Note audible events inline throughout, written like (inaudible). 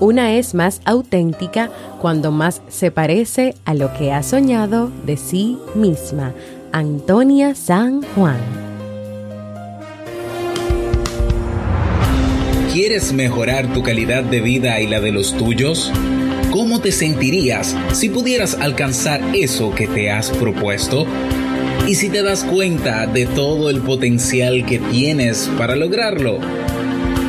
Una es más auténtica cuando más se parece a lo que ha soñado de sí misma. Antonia San Juan. ¿Quieres mejorar tu calidad de vida y la de los tuyos? ¿Cómo te sentirías si pudieras alcanzar eso que te has propuesto? ¿Y si te das cuenta de todo el potencial que tienes para lograrlo?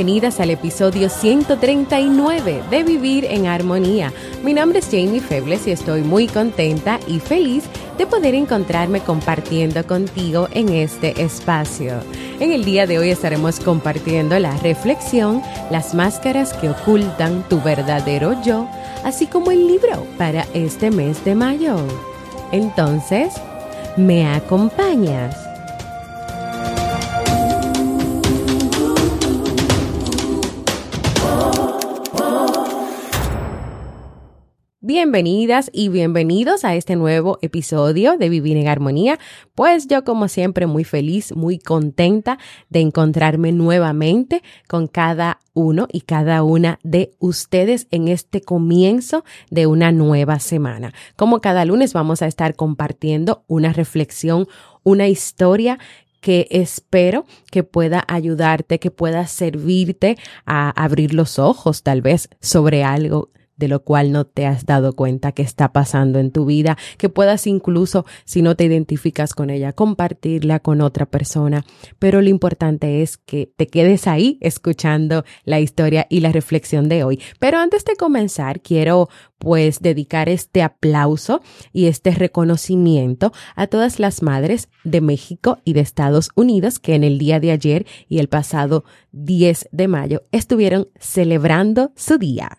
Bienvenidas al episodio 139 de Vivir en Armonía. Mi nombre es Jamie Febles y estoy muy contenta y feliz de poder encontrarme compartiendo contigo en este espacio. En el día de hoy estaremos compartiendo la reflexión, las máscaras que ocultan tu verdadero yo, así como el libro para este mes de mayo. Entonces, ¿me acompañas? Bienvenidas y bienvenidos a este nuevo episodio de Vivir en Armonía. Pues yo como siempre muy feliz, muy contenta de encontrarme nuevamente con cada uno y cada una de ustedes en este comienzo de una nueva semana. Como cada lunes vamos a estar compartiendo una reflexión, una historia que espero que pueda ayudarte, que pueda servirte a abrir los ojos tal vez sobre algo de lo cual no te has dado cuenta que está pasando en tu vida, que puedas incluso, si no te identificas con ella, compartirla con otra persona. Pero lo importante es que te quedes ahí escuchando la historia y la reflexión de hoy. Pero antes de comenzar, quiero pues dedicar este aplauso y este reconocimiento a todas las madres de México y de Estados Unidos que en el día de ayer y el pasado 10 de mayo estuvieron celebrando su día.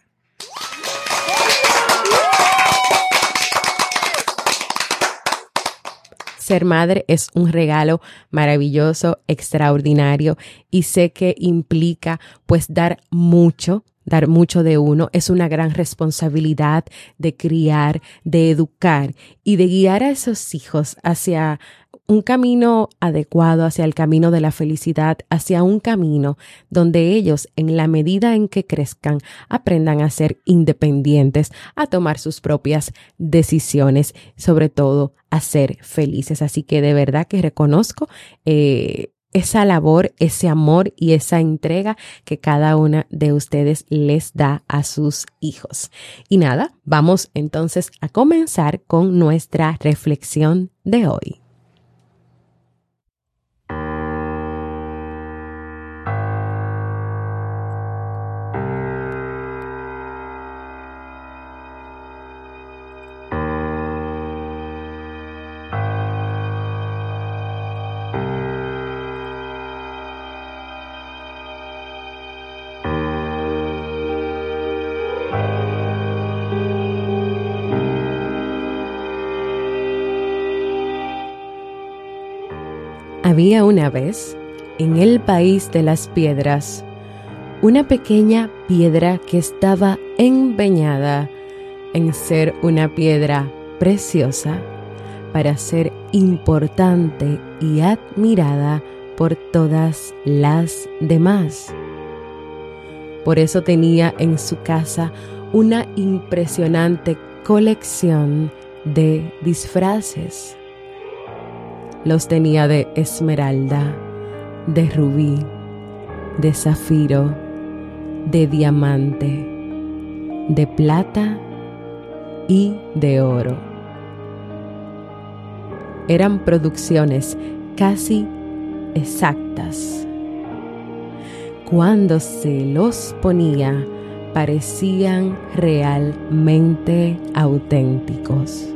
Ser madre es un regalo maravilloso, extraordinario y sé que implica pues dar mucho, dar mucho de uno. Es una gran responsabilidad de criar, de educar y de guiar a esos hijos hacia un camino adecuado hacia el camino de la felicidad, hacia un camino donde ellos, en la medida en que crezcan, aprendan a ser independientes, a tomar sus propias decisiones, sobre todo a ser felices. Así que de verdad que reconozco eh, esa labor, ese amor y esa entrega que cada una de ustedes les da a sus hijos. Y nada, vamos entonces a comenzar con nuestra reflexión de hoy. Había una vez, en el país de las piedras, una pequeña piedra que estaba empeñada en ser una piedra preciosa para ser importante y admirada por todas las demás. Por eso tenía en su casa una impresionante colección de disfraces los tenía de esmeralda, de rubí, de zafiro, de diamante, de plata y de oro. eran producciones casi exactas. Cuando se los ponía, parecían realmente auténticos.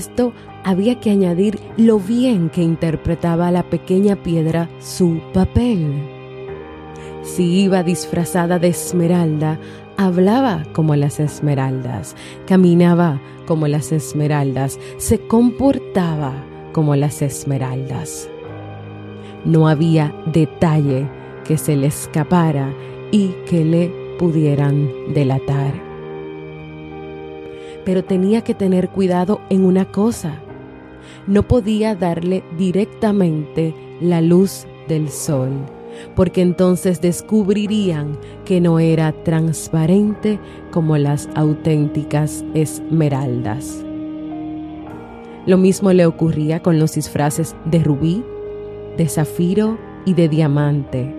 Esto había que añadir lo bien que interpretaba la pequeña piedra su papel. Si iba disfrazada de esmeralda, hablaba como las esmeraldas, caminaba como las esmeraldas, se comportaba como las esmeraldas. No había detalle que se le escapara y que le pudieran delatar pero tenía que tener cuidado en una cosa. No podía darle directamente la luz del sol, porque entonces descubrirían que no era transparente como las auténticas esmeraldas. Lo mismo le ocurría con los disfraces de rubí, de zafiro y de diamante,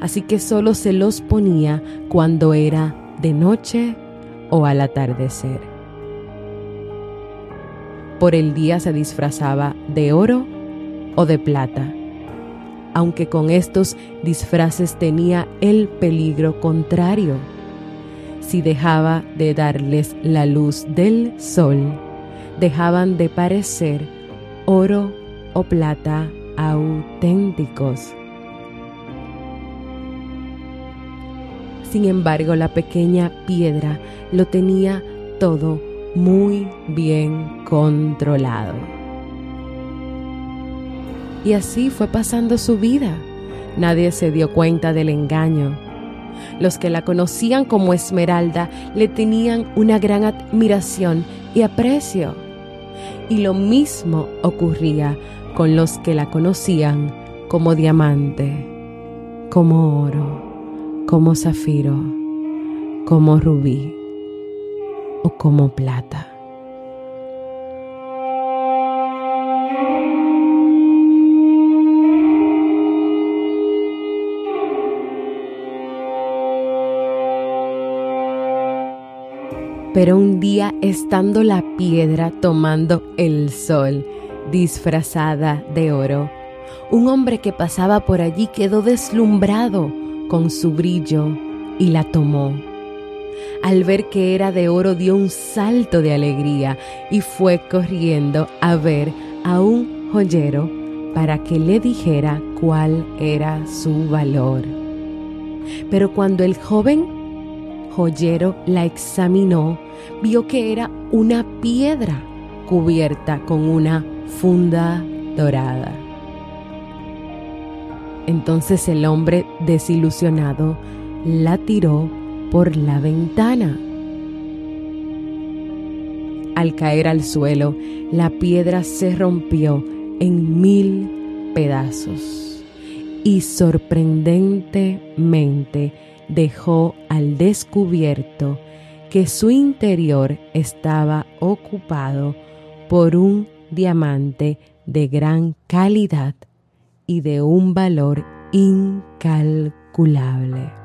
así que solo se los ponía cuando era de noche o al atardecer por el día se disfrazaba de oro o de plata, aunque con estos disfraces tenía el peligro contrario. Si dejaba de darles la luz del sol, dejaban de parecer oro o plata auténticos. Sin embargo, la pequeña piedra lo tenía todo muy bien controlado. Y así fue pasando su vida. Nadie se dio cuenta del engaño. Los que la conocían como Esmeralda le tenían una gran admiración y aprecio. Y lo mismo ocurría con los que la conocían como diamante, como oro, como zafiro, como rubí como plata. Pero un día estando la piedra tomando el sol, disfrazada de oro, un hombre que pasaba por allí quedó deslumbrado con su brillo y la tomó al ver que era de oro dio un salto de alegría y fue corriendo a ver a un joyero para que le dijera cuál era su valor. Pero cuando el joven joyero la examinó, vio que era una piedra cubierta con una funda dorada. Entonces el hombre desilusionado la tiró por la ventana. Al caer al suelo, la piedra se rompió en mil pedazos y sorprendentemente dejó al descubierto que su interior estaba ocupado por un diamante de gran calidad y de un valor incalculable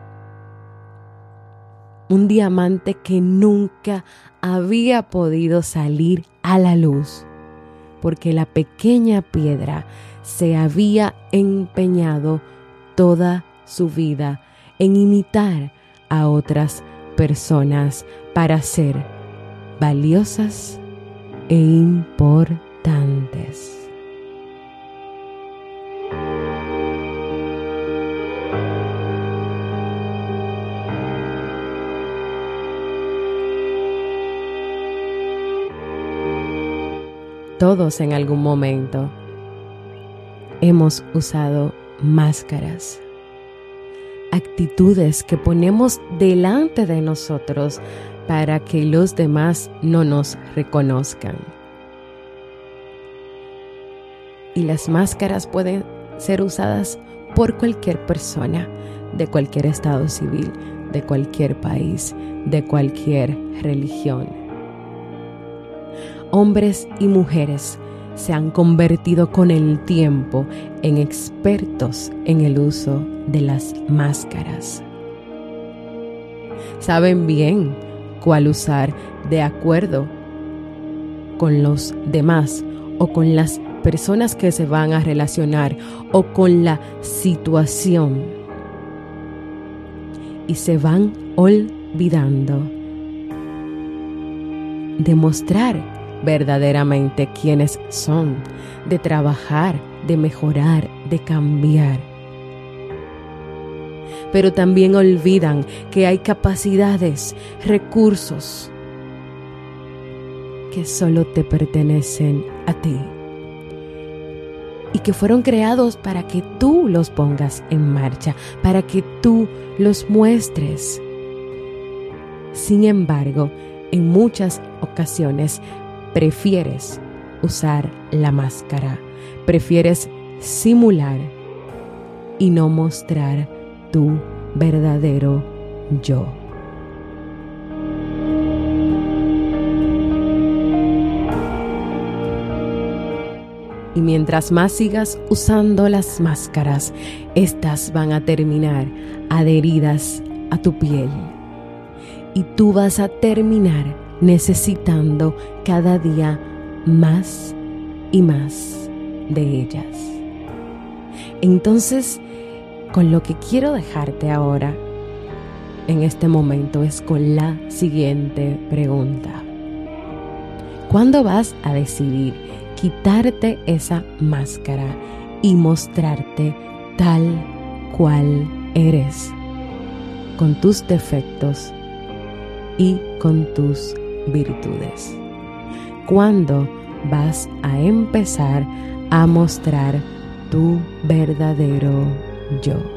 un diamante que nunca había podido salir a la luz, porque la pequeña piedra se había empeñado toda su vida en imitar a otras personas para ser valiosas e importantes. Todos en algún momento hemos usado máscaras, actitudes que ponemos delante de nosotros para que los demás no nos reconozcan. Y las máscaras pueden ser usadas por cualquier persona, de cualquier estado civil, de cualquier país, de cualquier religión hombres y mujeres se han convertido con el tiempo en expertos en el uso de las máscaras. Saben bien cuál usar de acuerdo con los demás o con las personas que se van a relacionar o con la situación. Y se van olvidando de mostrar verdaderamente quiénes son, de trabajar, de mejorar, de cambiar. Pero también olvidan que hay capacidades, recursos que solo te pertenecen a ti y que fueron creados para que tú los pongas en marcha, para que tú los muestres. Sin embargo, en muchas ocasiones prefieres usar la máscara, prefieres simular y no mostrar tu verdadero yo. Y mientras más sigas usando las máscaras, estas van a terminar adheridas a tu piel. Y tú vas a terminar necesitando cada día más y más de ellas. Entonces, con lo que quiero dejarte ahora, en este momento, es con la siguiente pregunta. ¿Cuándo vas a decidir quitarte esa máscara y mostrarte tal cual eres, con tus defectos y con tus virtudes. ¿Cuándo vas a empezar a mostrar tu verdadero yo?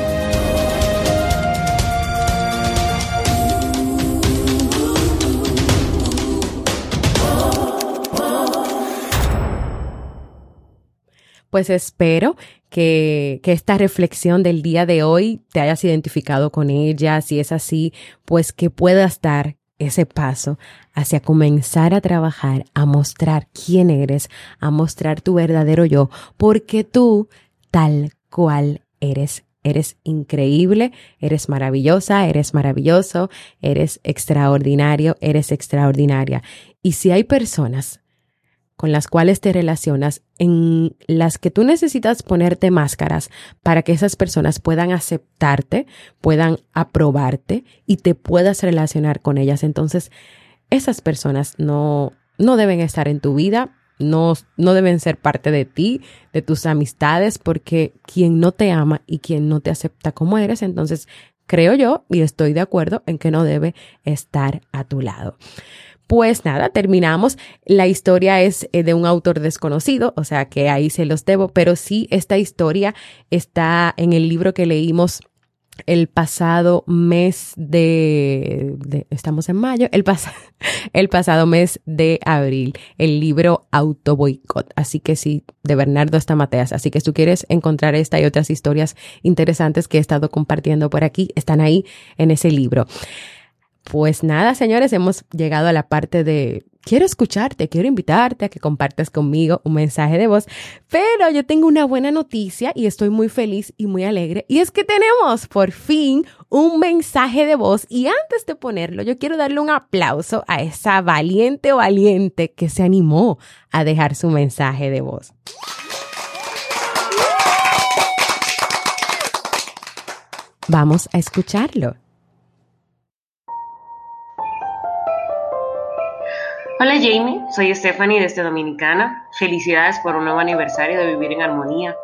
Pues espero que, que, esta reflexión del día de hoy te hayas identificado con ella. Si es así, pues que puedas dar ese paso hacia comenzar a trabajar, a mostrar quién eres, a mostrar tu verdadero yo, porque tú, tal cual eres, Eres increíble, eres maravillosa, eres maravilloso, eres extraordinario, eres extraordinaria. Y si hay personas con las cuales te relacionas, en las que tú necesitas ponerte máscaras para que esas personas puedan aceptarte, puedan aprobarte y te puedas relacionar con ellas. Entonces, esas personas no, no deben estar en tu vida, no, no deben ser parte de ti, de tus amistades, porque quien no te ama y quien no te acepta como eres, entonces creo yo y estoy de acuerdo en que no debe estar a tu lado. Pues nada, terminamos. La historia es eh, de un autor desconocido, o sea que ahí se los debo, pero sí, esta historia está en el libro que leímos el pasado mes de, estamos en mayo, el, (laughs) el pasado mes de abril, el libro Auto Boicot. Así que sí, de Bernardo Estamateas. Así que si tú quieres encontrar esta y otras historias interesantes que he estado compartiendo por aquí, están ahí en ese libro. Pues nada, señores, hemos llegado a la parte de quiero escucharte, quiero invitarte a que compartas conmigo un mensaje de voz, pero yo tengo una buena noticia y estoy muy feliz y muy alegre y es que tenemos por fin un mensaje de voz y antes de ponerlo yo quiero darle un aplauso a esa valiente o valiente que se animó a dejar su mensaje de voz. Vamos a escucharlo. Hola Jamie, soy Stephanie desde Dominicana. Felicidades por un nuevo aniversario de Vivir en Armonía.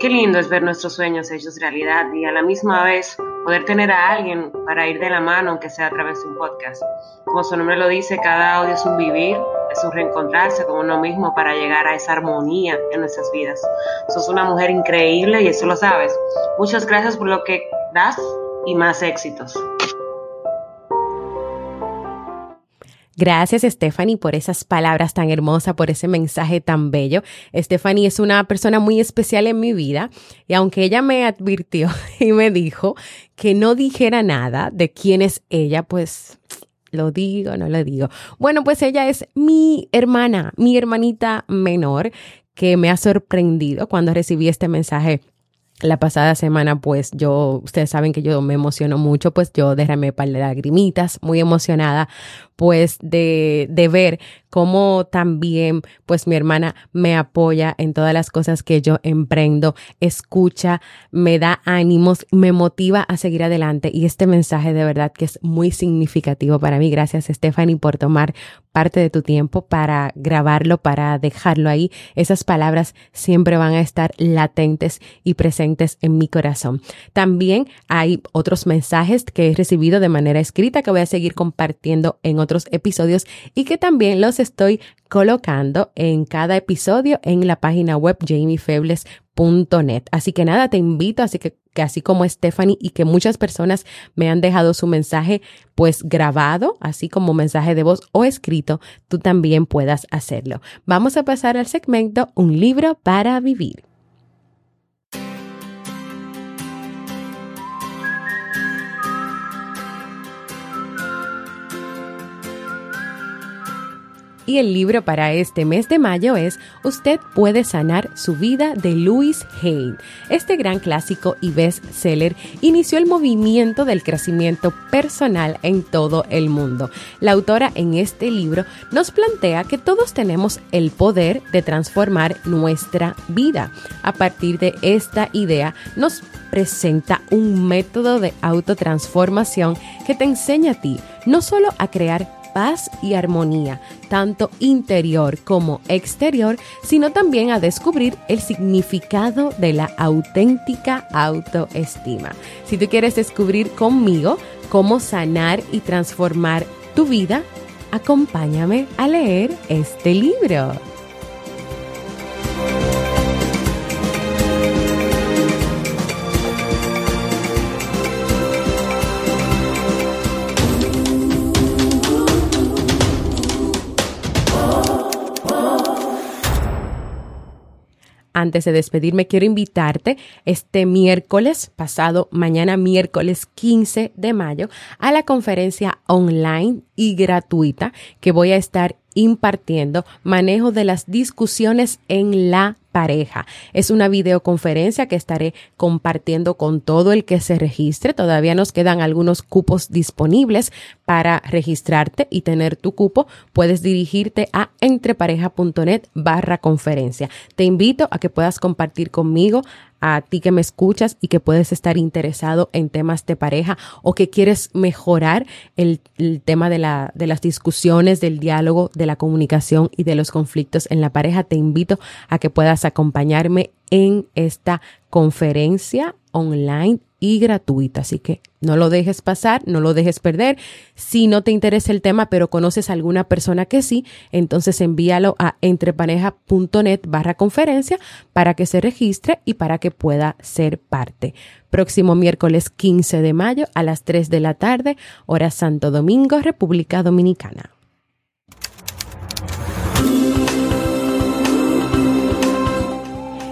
Qué lindo es ver nuestros sueños hechos realidad y a la misma vez poder tener a alguien para ir de la mano, aunque sea a través de un podcast. Como su nombre lo dice, cada audio es un vivir, es un reencontrarse con uno mismo para llegar a esa armonía en nuestras vidas. Sos una mujer increíble y eso lo sabes. Muchas gracias por lo que das y más éxitos. Gracias, Stephanie, por esas palabras tan hermosas, por ese mensaje tan bello. Stephanie es una persona muy especial en mi vida y aunque ella me advirtió (laughs) y me dijo que no dijera nada de quién es ella, pues lo digo, no lo digo. Bueno, pues ella es mi hermana, mi hermanita menor, que me ha sorprendido cuando recibí este mensaje la pasada semana, pues yo, ustedes saben que yo me emociono mucho, pues yo derramé par de lagrimitas, muy emocionada, pues de, de ver cómo también, pues mi hermana me apoya en todas las cosas que yo emprendo, escucha, me da ánimos, me motiva a seguir adelante. Y este mensaje de verdad que es muy significativo para mí. Gracias, Stephanie, por tomar parte de tu tiempo para grabarlo, para dejarlo ahí. Esas palabras siempre van a estar latentes y presentes en mi corazón. También hay otros mensajes que he recibido de manera escrita que voy a seguir compartiendo en otros episodios y que también los estoy colocando en cada episodio en la página web jamiefebles.net. Así que nada, te invito, así que, que, así como Stephanie y que muchas personas me han dejado su mensaje pues grabado, así como mensaje de voz o escrito, tú también puedas hacerlo. Vamos a pasar al segmento Un libro para vivir. Y el libro para este mes de mayo es Usted puede sanar su vida de Louis Hay. Este gran clásico y bestseller inició el movimiento del crecimiento personal en todo el mundo. La autora en este libro nos plantea que todos tenemos el poder de transformar nuestra vida. A partir de esta idea nos presenta un método de autotransformación que te enseña a ti no solo a crear paz y armonía, tanto interior como exterior, sino también a descubrir el significado de la auténtica autoestima. Si tú quieres descubrir conmigo cómo sanar y transformar tu vida, acompáñame a leer este libro. Antes de despedirme, quiero invitarte este miércoles, pasado mañana miércoles 15 de mayo, a la conferencia online y gratuita que voy a estar impartiendo manejo de las discusiones en la pareja. Es una videoconferencia que estaré compartiendo con todo el que se registre. Todavía nos quedan algunos cupos disponibles para registrarte y tener tu cupo. Puedes dirigirte a entrepareja.net barra conferencia. Te invito a que puedas compartir conmigo a ti que me escuchas y que puedes estar interesado en temas de pareja o que quieres mejorar el, el tema de, la, de las discusiones, del diálogo, de la comunicación y de los conflictos en la pareja, te invito a que puedas acompañarme en esta conferencia online y gratuita. Así que no lo dejes pasar, no lo dejes perder. Si no te interesa el tema, pero conoces a alguna persona que sí, entonces envíalo a entrepareja.net barra conferencia para que se registre y para que pueda ser parte. Próximo miércoles 15 de mayo a las 3 de la tarde, hora Santo Domingo, República Dominicana.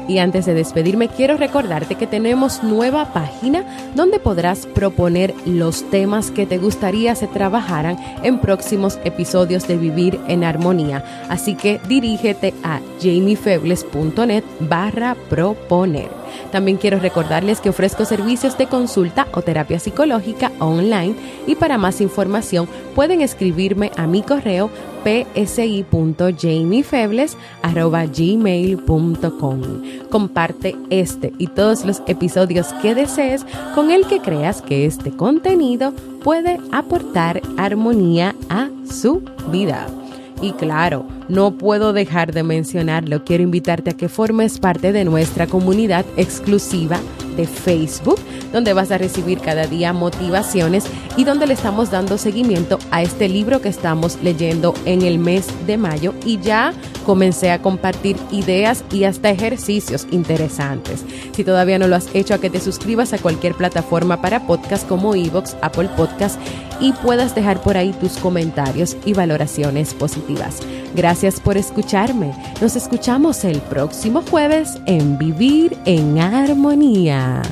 Y antes de despedirme, quiero recordarte que tenemos nueva página donde podrás proponer los temas que te gustaría se trabajaran en próximos episodios de Vivir en Armonía. Así que dirígete a jamiefebles.net barra proponer. También quiero recordarles que ofrezco servicios de consulta o terapia psicológica online y para más información pueden escribirme a mi correo psi.jamiefebles.gmail.com. Comparte este y todos los episodios que desees con el que creas que este contenido puede aportar armonía a su vida. Y claro, no puedo dejar de mencionarlo, quiero invitarte a que formes parte de nuestra comunidad exclusiva de Facebook, donde vas a recibir cada día motivaciones y donde le estamos dando seguimiento a este libro que estamos leyendo en el mes de mayo. Y ya comencé a compartir ideas y hasta ejercicios interesantes. Si todavía no lo has hecho, a que te suscribas a cualquier plataforma para podcast como Evox, Apple Podcast y puedas dejar por ahí tus comentarios y valoraciones positivas. Gracias por escucharme. Nos escuchamos el próximo jueves en Vivir en Armonía.